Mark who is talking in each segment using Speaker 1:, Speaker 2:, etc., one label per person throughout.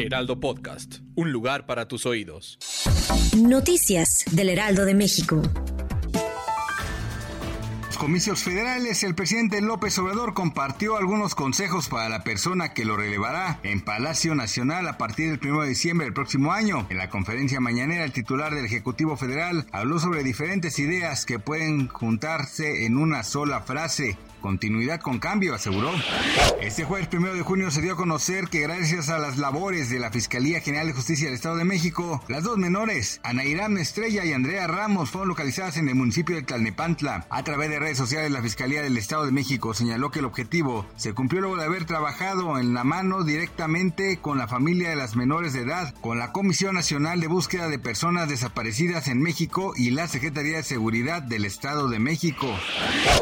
Speaker 1: Heraldo Podcast, un lugar para tus oídos.
Speaker 2: Noticias del Heraldo de México.
Speaker 3: comicios federales, el presidente López Obrador compartió algunos consejos para la persona que lo relevará en Palacio Nacional a partir del 1 de diciembre del próximo año. En la conferencia mañanera, el titular del Ejecutivo Federal habló sobre diferentes ideas que pueden juntarse en una sola frase. Continuidad con cambio, aseguró. Este jueves primero de junio se dio a conocer que gracias a las labores de la Fiscalía General de Justicia del Estado de México, las dos menores, Ana Irán Estrella y Andrea Ramos, fueron localizadas en el municipio de Tlalnepantla. A través de redes sociales, la Fiscalía del Estado de México señaló que el objetivo se cumplió luego de haber trabajado en la mano directamente con la familia de las menores de edad, con la Comisión Nacional de Búsqueda de Personas Desaparecidas en México y la Secretaría de Seguridad del Estado de México.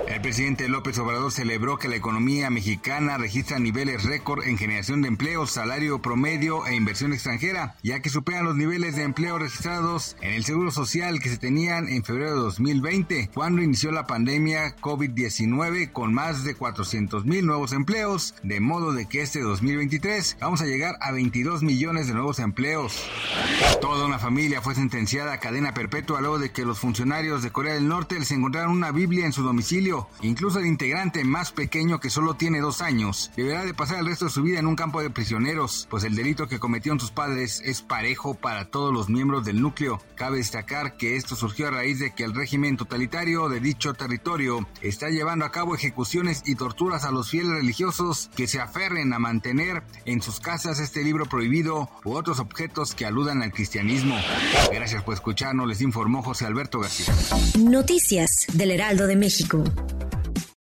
Speaker 3: El presidente López Obrador Obrador celebró que la economía mexicana registra niveles récord en generación de empleo, salario promedio e inversión extranjera, ya que superan los niveles de empleo registrados en el Seguro Social que se tenían en febrero de 2020, cuando inició la pandemia COVID-19 con más de 400 mil nuevos empleos, de modo de que este 2023 vamos a llegar a 22 millones de nuevos empleos. Toda una familia fue sentenciada a cadena perpetua luego de que los funcionarios de Corea del Norte les encontraron una Biblia en su domicilio, incluso el integrante más pequeño que solo tiene dos años deberá de pasar el resto de su vida en un campo de prisioneros, pues el delito que cometieron sus padres es parejo para todos los miembros del núcleo. Cabe destacar que esto surgió a raíz de que el régimen totalitario de dicho territorio está llevando a cabo ejecuciones y torturas a los fieles religiosos que se aferren a mantener en sus casas este libro prohibido u otros objetos que aludan al cristianismo. Gracias por escucharnos, les informó José Alberto García.
Speaker 2: Noticias del Heraldo de México.